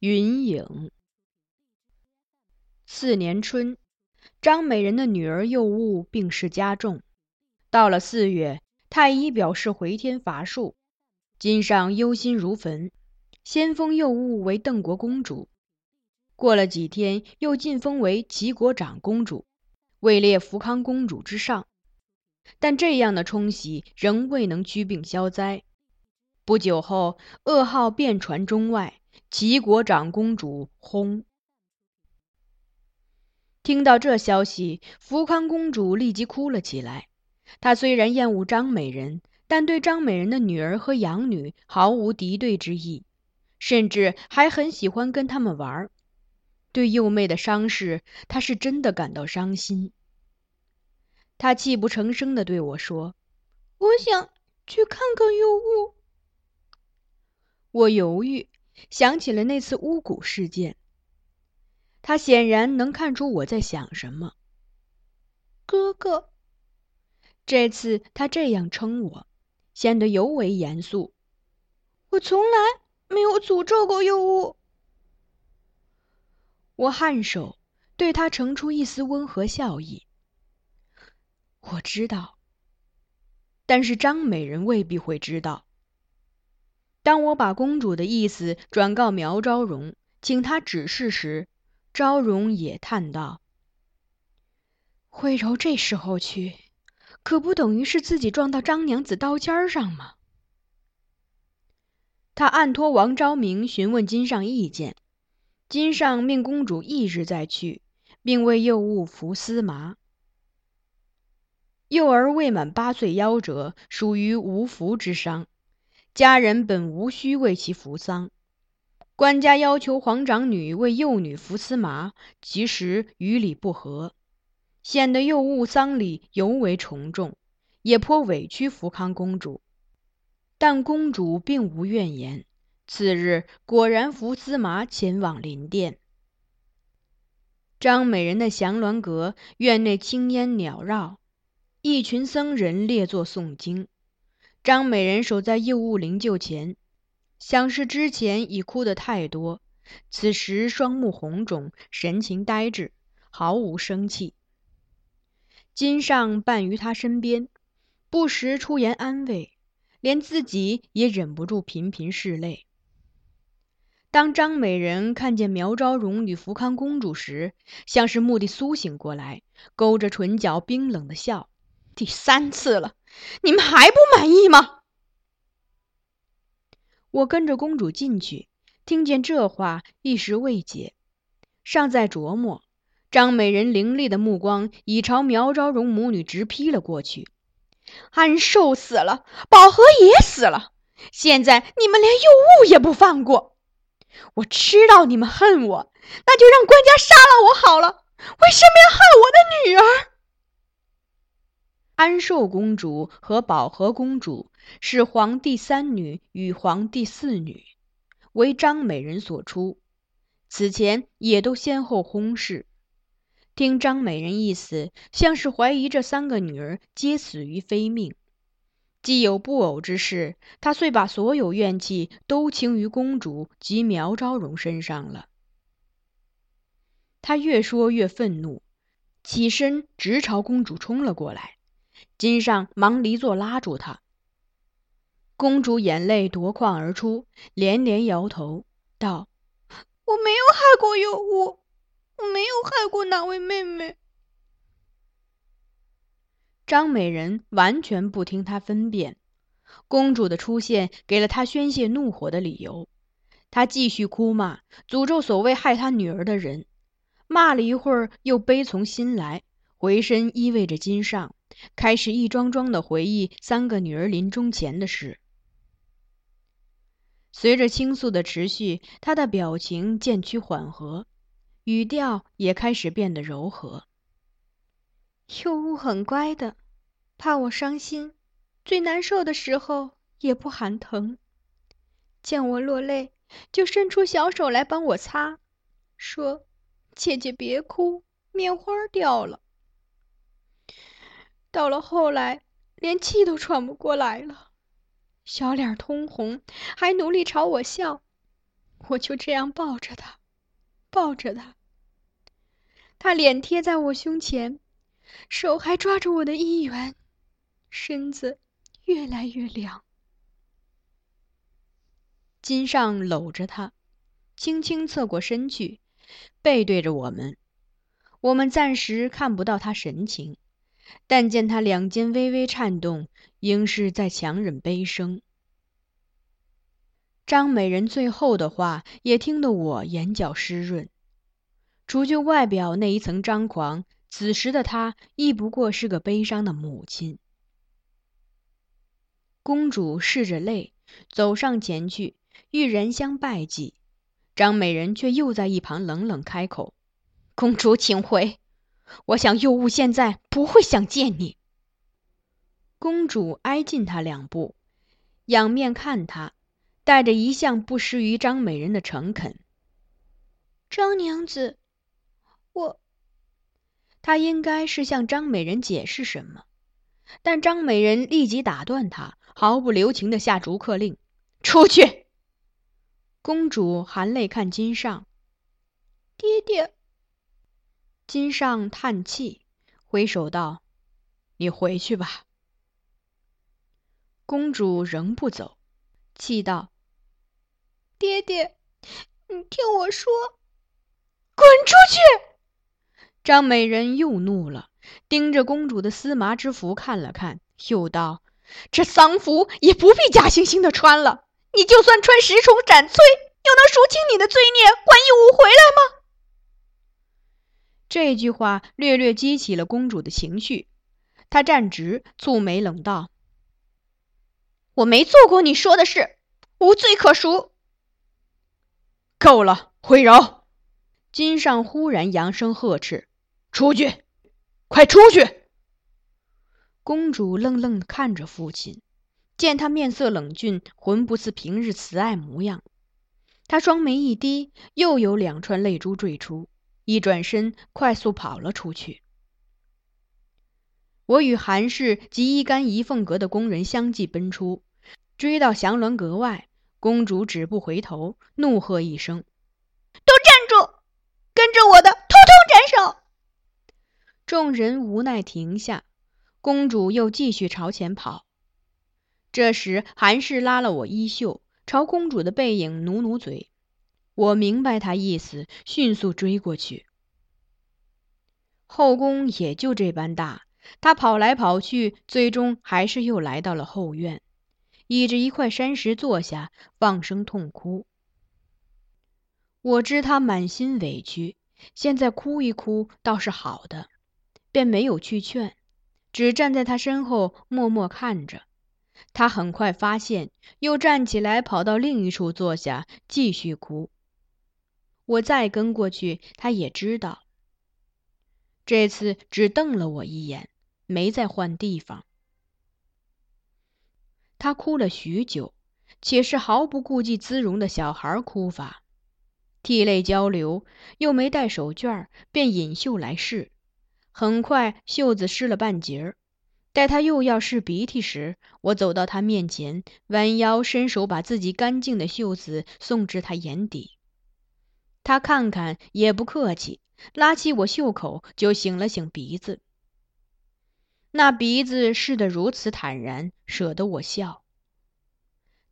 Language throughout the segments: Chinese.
云影。次年春，张美人的女儿幼物病势加重。到了四月，太医表示回天乏术，金上忧心如焚，先封幼物为邓国公主。过了几天，又晋封为齐国长公主，位列福康公主之上。但这样的冲喜仍未能驱病消灾。不久后，噩耗遍传中外。齐国长公主薨。听到这消息，福康公主立即哭了起来。她虽然厌恶张美人，但对张美人的女儿和养女毫无敌对之意，甚至还很喜欢跟他们玩儿。对幼妹的伤势，她是真的感到伤心。她泣不成声地对我说：“我想去看看幼物。”我犹豫。想起了那次巫蛊事件，他显然能看出我在想什么。哥哥，这次他这样称我，显得尤为严肃。我从来没有诅咒过幼物。我颔首，对他呈出一丝温和笑意。我知道，但是张美人未必会知道。当我把公主的意思转告苗昭荣，请他指示时，昭荣也叹道：“惠柔这时候去，可不等于是自己撞到张娘子刀尖上吗？”他暗托王昭明询问金上意见，金上命公主翌日再去，并为幼物服丝麻。幼儿未满八岁夭折，属于无福之伤。家人本无需为其服丧，官家要求皇长女为幼女服丝麻，其实与理不合，显得幼物丧礼尤为重重，也颇委屈福康公主。但公主并无怨言，次日果然扶丝麻前往林殿。张美人的祥鸾阁院内青烟缭绕，一群僧人列坐诵经。张美人守在幼物灵柩前，想是之前已哭得太多，此时双目红肿，神情呆滞，毫无生气。金上伴于他身边，不时出言安慰，连自己也忍不住频频拭泪。当张美人看见苗昭荣与福康公主时，像是蓦地苏醒过来，勾着唇角冰冷的笑。第三次了，你们还不满意吗？我跟着公主进去，听见这话，一时未解，尚在琢磨。张美人凌厉的目光已朝苗昭荣母女直劈了过去。安寿死了，宝和也死了，现在你们连幼物也不放过。我知道你们恨我，那就让官家杀了我好了。为什么要害我的女？安寿公主和宝和公主是皇帝三女与皇帝四女，为张美人所出。此前也都先后薨逝。听张美人意思，像是怀疑这三个女儿皆死于非命。既有不偶之事，她遂把所有怨气都倾于公主及苗昭荣身上了。她越说越愤怒，起身直朝公主冲了过来。金上忙离座拉住她。公主眼泪夺眶而出，连连摇头道：“我没有害过幼物，我没有害过哪位妹妹。”张美人完全不听她分辨。公主的出现给了她宣泄怒火的理由。她继续哭骂，诅咒所谓害她女儿的人。骂了一会儿，又悲从心来，回身依偎着金上。开始一桩桩的回忆三个女儿临终前的事。随着倾诉的持续，她的表情渐趋缓和，语调也开始变得柔和。幼物很乖的，怕我伤心，最难受的时候也不喊疼，见我落泪就伸出小手来帮我擦，说：“姐姐别哭，棉花掉了。”到了后来，连气都喘不过来了，小脸通红，还努力朝我笑。我就这样抱着他，抱着他。他脸贴在我胸前，手还抓着我的衣缘，身子越来越凉。金上搂着他，轻轻侧过身去，背对着我们。我们暂时看不到他神情，但见他两肩微微颤动，应是在强忍悲声。张美人最后的话也听得我眼角湿润。除去外表那一层张狂，此时的她亦不过是个悲伤的母亲。公主拭着泪，走上前去。欲人相拜祭，张美人却又在一旁冷冷开口：“公主，请回。我想幼物现在不会想见你。”公主挨近他两步，仰面看他，带着一向不失于张美人的诚恳：“张娘子，我……”他应该是向张美人解释什么，但张美人立即打断他，毫不留情的下逐客令：“出去。”公主含泪看金上，爹爹。金上叹气，挥手道：“你回去吧。”公主仍不走，气道：“爹爹，你听我说，滚出去！”张美人又怒了，盯着公主的丝麻之服看了看，又道：“这丧服也不必假惺惺的穿了。”你就算穿十重斩摧，又能赎清你的罪孽，还义武回来吗？这句话略略激起了公主的情绪，她站直，蹙眉冷道：“我没做过你说的事，无罪可赎。”够了，慧柔！金上忽然扬声呵斥：“出去，快出去！”公主愣愣看着父亲。见他面色冷峻，浑不似平日慈爱模样，他双眉一低，又有两串泪珠坠出，一转身，快速跑了出去。我与韩氏及一干一凤阁的工人相继奔出，追到祥鸾阁外，公主止步回头，怒喝一声：“都站住！跟着我的，通通斩首！”众人无奈停下，公主又继续朝前跑。这时，韩氏拉了我衣袖，朝公主的背影努努嘴。我明白他意思，迅速追过去。后宫也就这般大，他跑来跑去，最终还是又来到了后院，倚着一块山石坐下，放声痛哭。我知他满心委屈，现在哭一哭倒是好的，便没有去劝，只站在他身后默默看着。他很快发现，又站起来跑到另一处坐下，继续哭。我再跟过去，他也知道。这次只瞪了我一眼，没再换地方。他哭了许久，且是毫不顾忌姿容的小孩哭法，涕泪交流，又没带手绢，便引袖来试，很快袖子湿了半截儿。待他又要拭鼻涕时，我走到他面前，弯腰伸手把自己干净的袖子送至他眼底。他看看也不客气，拉起我袖口就擤了擤鼻子。那鼻子拭得如此坦然，舍得我笑。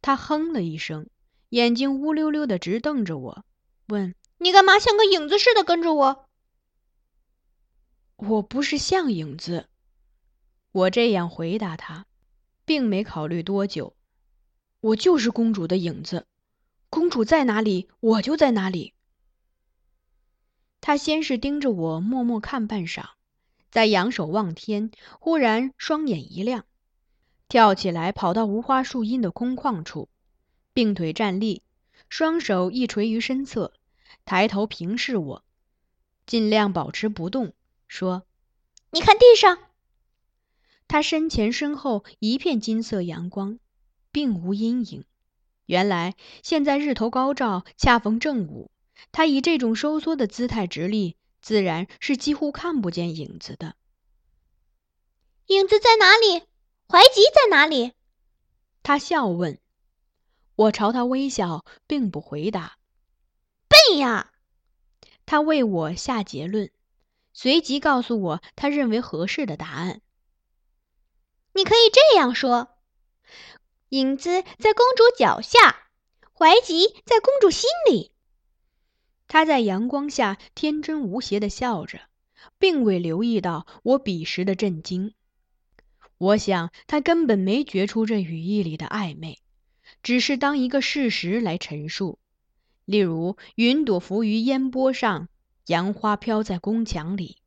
他哼了一声，眼睛乌溜溜的直瞪着我，问：“你干嘛像个影子似的跟着我？”我不是像影子。我这样回答他，并没考虑多久。我就是公主的影子，公主在哪里，我就在哪里。他先是盯着我，默默看半晌，再仰首望天，忽然双眼一亮，跳起来跑到无花树荫的空旷处，并腿站立，双手一垂于身侧，抬头平视我，尽量保持不动，说：“你看地上。”他身前身后一片金色阳光，并无阴影。原来现在日头高照，恰逢正午。他以这种收缩的姿态直立，自然是几乎看不见影子的。影子在哪里？怀吉在哪里？他笑问。我朝他微笑，并不回答。笨呀！他为我下结论，随即告诉我他认为合适的答案。你可以这样说：影子在公主脚下，怀吉在公主心里。他在阳光下天真无邪的笑着，并未留意到我彼时的震惊。我想他根本没觉出这语意里的暧昧，只是当一个事实来陈述。例如，云朵浮于烟波上，杨花飘在宫墙里。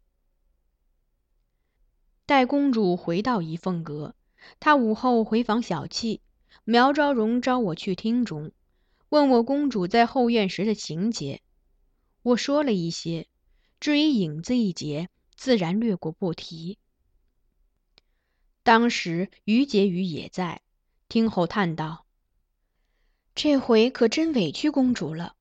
待公主回到怡凤阁，她午后回房小憩，苗昭荣召我去厅中，问我公主在后院时的情节。我说了一些，至于影子一节，自然略过不提。当时于婕妤也在，听后叹道。这回可真委屈公主了，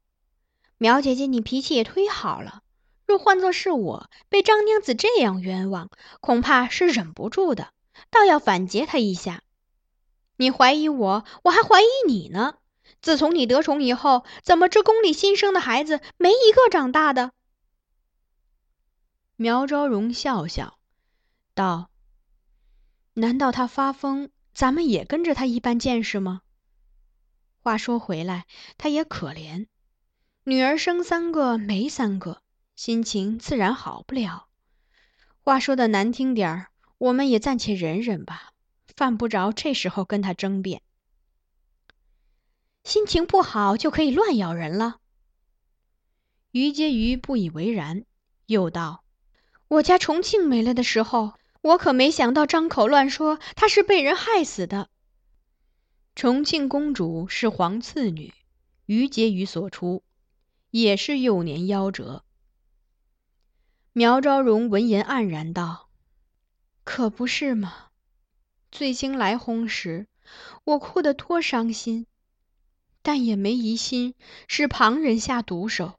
苗姐姐，你脾气也忒好了。若换作是我，被张娘子这样冤枉，恐怕是忍不住的，倒要反诘她一下。你怀疑我，我还怀疑你呢。自从你得宠以后，怎么这宫里新生的孩子没一个长大的？苗昭荣笑笑道：“难道他发疯，咱们也跟着他一般见识吗？”话说回来，他也可怜，女儿生三个没三个，心情自然好不了。话说的难听点儿，我们也暂且忍忍吧，犯不着这时候跟他争辩。心情不好就可以乱咬人了？于婕妤不以为然，又道：“我家重庆没了的时候，我可没想到张口乱说她是被人害死的。”重庆公主是皇次女，于婕妤所出，也是幼年夭折。苗昭荣闻言黯然道：“可不是嘛！醉星来轰时，我哭得多伤心，但也没疑心是旁人下毒手。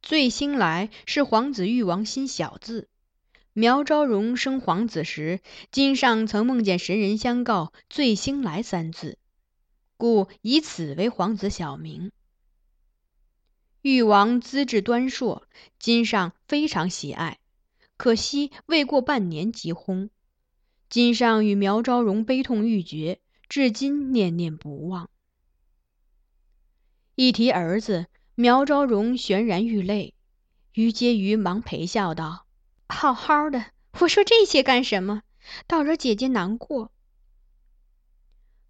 醉星来是皇子誉王新小字。”苗昭荣生皇子时，金上曾梦见神人相告“醉星来”三字，故以此为皇子小名。誉王资质端硕，金上非常喜爱，可惜未过半年即薨。金上与苗昭荣悲痛欲绝，至今念念不忘。一提儿子，苗昭荣泫然欲泪，于婕妤忙陪笑道。好好的，我说这些干什么？倒惹姐姐难过。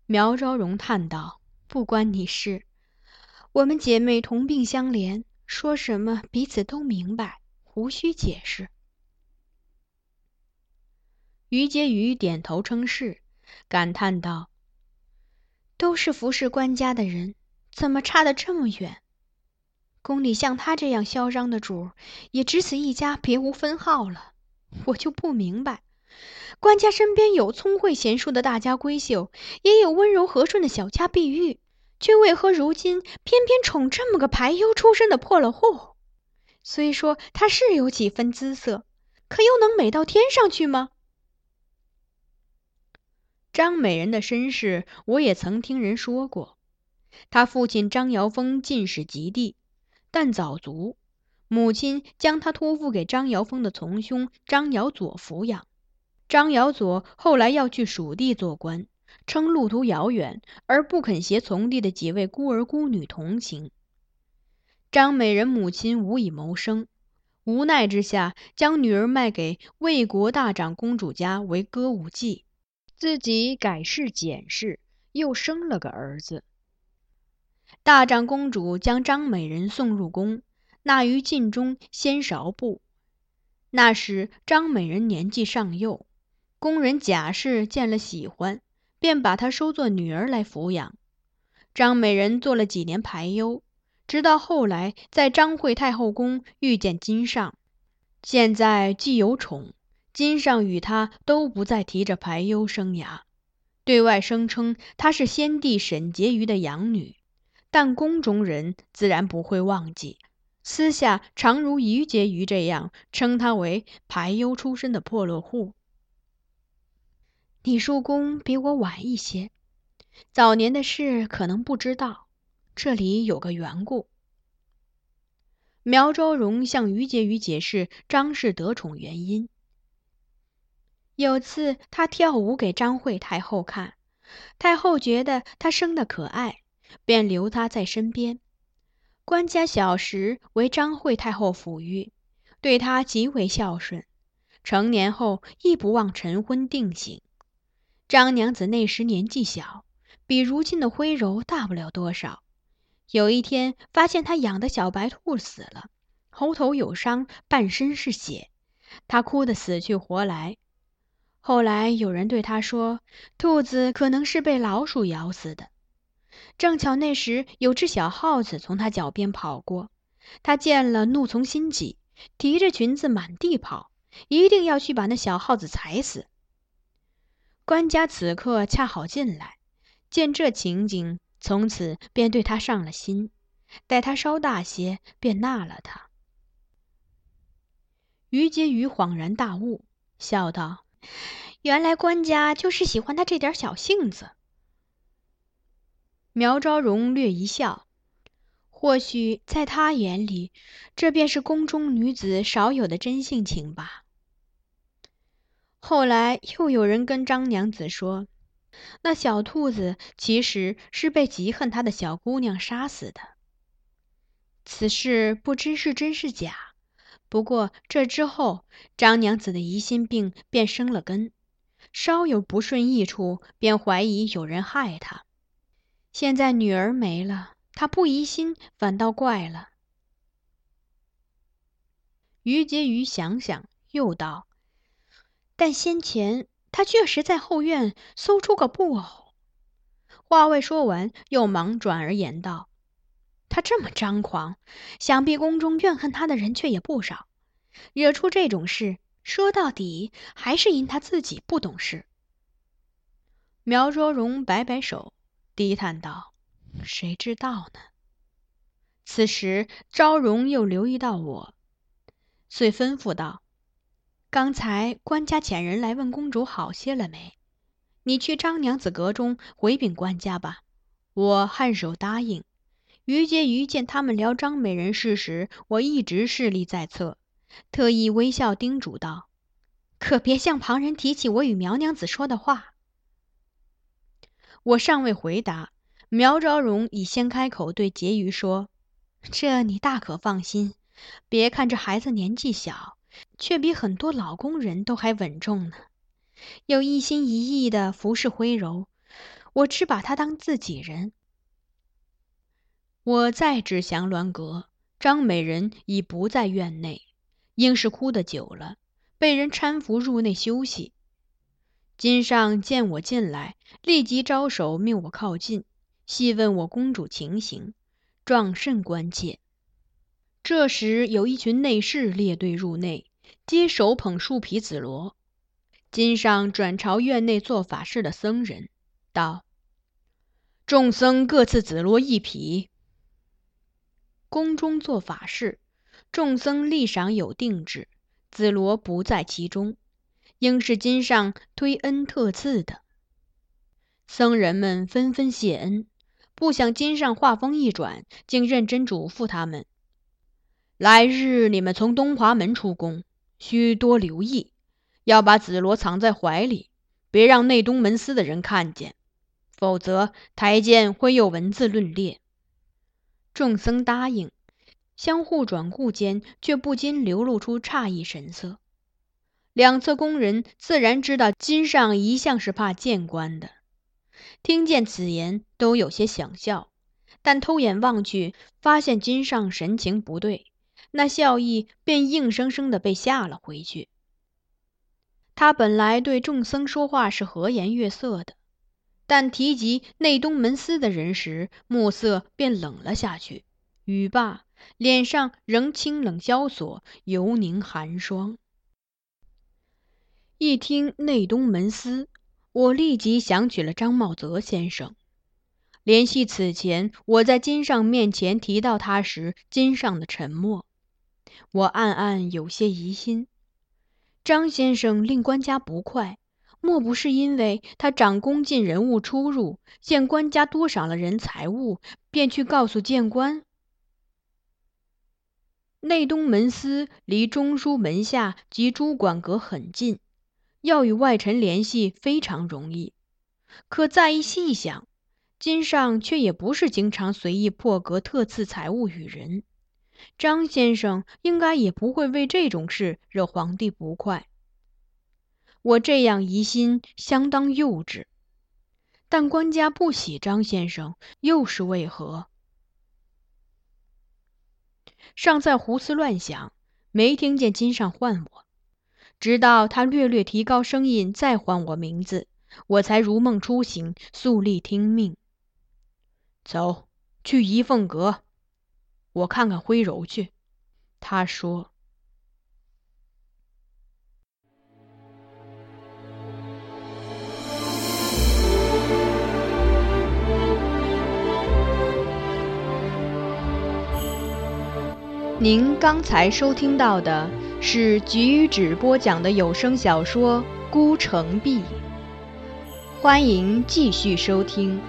苗昭荣叹道：“不关你事，我们姐妹同病相怜，说什么彼此都明白，无需解释。”于婕妤点头称是，感叹道：“都是服侍官家的人，怎么差得这么远？”宫里像他这样嚣张的主，也只此一家，别无分号了。我就不明白，官家身边有聪慧贤淑的大家闺秀，也有温柔和顺的小家碧玉，却为何如今偏偏宠这么个排忧出身的破了户？虽说他是有几分姿色，可又能美到天上去吗？张美人的身世，我也曾听人说过，他父亲张瑶峰进士及第。但早卒，母亲将他托付给张瑶峰的从兄张瑶佐抚养。张瑶佐后来要去蜀地做官，称路途遥远，而不肯携从弟的几位孤儿孤女同行。张美人母亲无以谋生，无奈之下，将女儿卖给魏国大长公主家为歌舞伎，自己改氏简氏，又生了个儿子。大长公主将张美人送入宫，纳于禁中先勺部。那时张美人年纪尚幼，宫人贾氏见了喜欢，便把她收作女儿来抚养。张美人做了几年排忧，直到后来在张惠太后宫遇见金上。现在既有宠，金上与他都不再提着排忧生涯，对外声称她是先帝沈婕妤的养女。但宫中人自然不会忘记，私下常如于婕妤这样称她为排忧出身的破落户。你入宫比我晚一些，早年的事可能不知道，这里有个缘故。苗昭荣向于婕妤解释张氏得宠原因。有次他跳舞给张惠太后看，太后觉得他生得可爱，便留他在身边。官家小时为张惠太后抚育，对他极为孝顺。成年后亦不忘晨昏定省。张娘子那时年纪小，比如今的徽柔大不了多少。有一天发现他养的小白兔死了，喉头有伤，半身是血，他哭得死去活来。后来有人对他说，兔子可能是被老鼠咬死的。正巧那时有只小耗子从他脚边跑过，他见了怒从心起，提着裙子满地跑，一定要去把那小耗子踩死。官家此刻恰好进来，见这情景，从此便对他上了心。待他稍大些，便纳了他。于婕妤恍然大悟，笑道。原来官家就是喜欢他这点小性子。苗昭荣略一笑，或许在他眼里，这便是宫中女子少有的真性情吧。后来又有人跟张娘子说，那小兔子其实是被极恨他的小姑娘杀死的。此事不知是真是假。不过这之后，张娘子的疑心病便生了根，稍有不顺意处，便怀疑有人害她。现在女儿没了，她不疑心，反倒怪了。于婕妤想想，又道：“但先前她确实在后院搜出个布偶。”话未说完，又忙转而言道。他这么张狂，想必宫中怨恨他的人却也不少。惹出这种事，说到底还是因他自己不懂事。苗卓荣摆摆手，低叹道：“谁知道呢？”此时，昭荣又留意到我，遂吩咐道：“刚才官家遣人来问公主好些了没？你去张娘子阁中回禀官家吧。”我颔首答应。于婕妤见他们聊张美人事时，我一直势力在侧，特意微笑叮嘱道：“可别向旁人提起我与苗娘子说的话。”我尚未回答，苗昭荣已先开口对婕妤说：“这你大可放心，别看这孩子年纪小，却比很多老工人都还稳重呢。又一心一意的服侍徽柔，我只把她当自己人。”我再至祥鸾阁，张美人已不在院内，应是哭得久了，被人搀扶入内休息。金上见我进来，立即招手命我靠近，细问我公主情形，状甚关切。这时有一群内侍列队入内，皆手捧树皮紫罗。金上转朝院内做法事的僧人道：“众僧各赐紫罗一匹。”宫中做法事，众僧立赏有定制，紫罗不在其中，应是金上推恩特赐的。僧人们纷纷谢恩，不想金上话锋一转，竟认真嘱咐他们：来日你们从东华门出宫，须多留意，要把紫罗藏在怀里，别让内东门司的人看见，否则台监会有文字论列。众僧答应，相互转顾间，却不禁流露出诧异神色。两侧宫人自然知道金上一向是怕见官的，听见此言，都有些想笑，但偷眼望去，发现金上神情不对，那笑意便硬生生的被吓了回去。他本来对众僧说话是和颜悦色的。但提及内东门司的人时，暮色便冷了下去。雨罢，脸上仍清冷萧索，犹凝寒霜。一听内东门司，我立即想起了张茂泽先生，联系此前我在金上面前提到他时，金上的沉默，我暗暗有些疑心。张先生令官家不快。莫不是因为他掌公进人物出入，见官家多赏了人财物，便去告诉谏官？内东门司离中书门下及诸管阁很近，要与外臣联系非常容易。可再一细想，金上却也不是经常随意破格特赐财物与人，张先生应该也不会为这种事惹皇帝不快。我这样疑心相当幼稚，但官家不喜张先生，又是为何？尚在胡思乱想，没听见金上唤我，直到他略略提高声音再唤我名字，我才如梦初醒，肃立听命。走去仪凤阁，我看看徽柔去。他说。您刚才收听到的是菊止播讲的有声小说《孤城闭》，欢迎继续收听。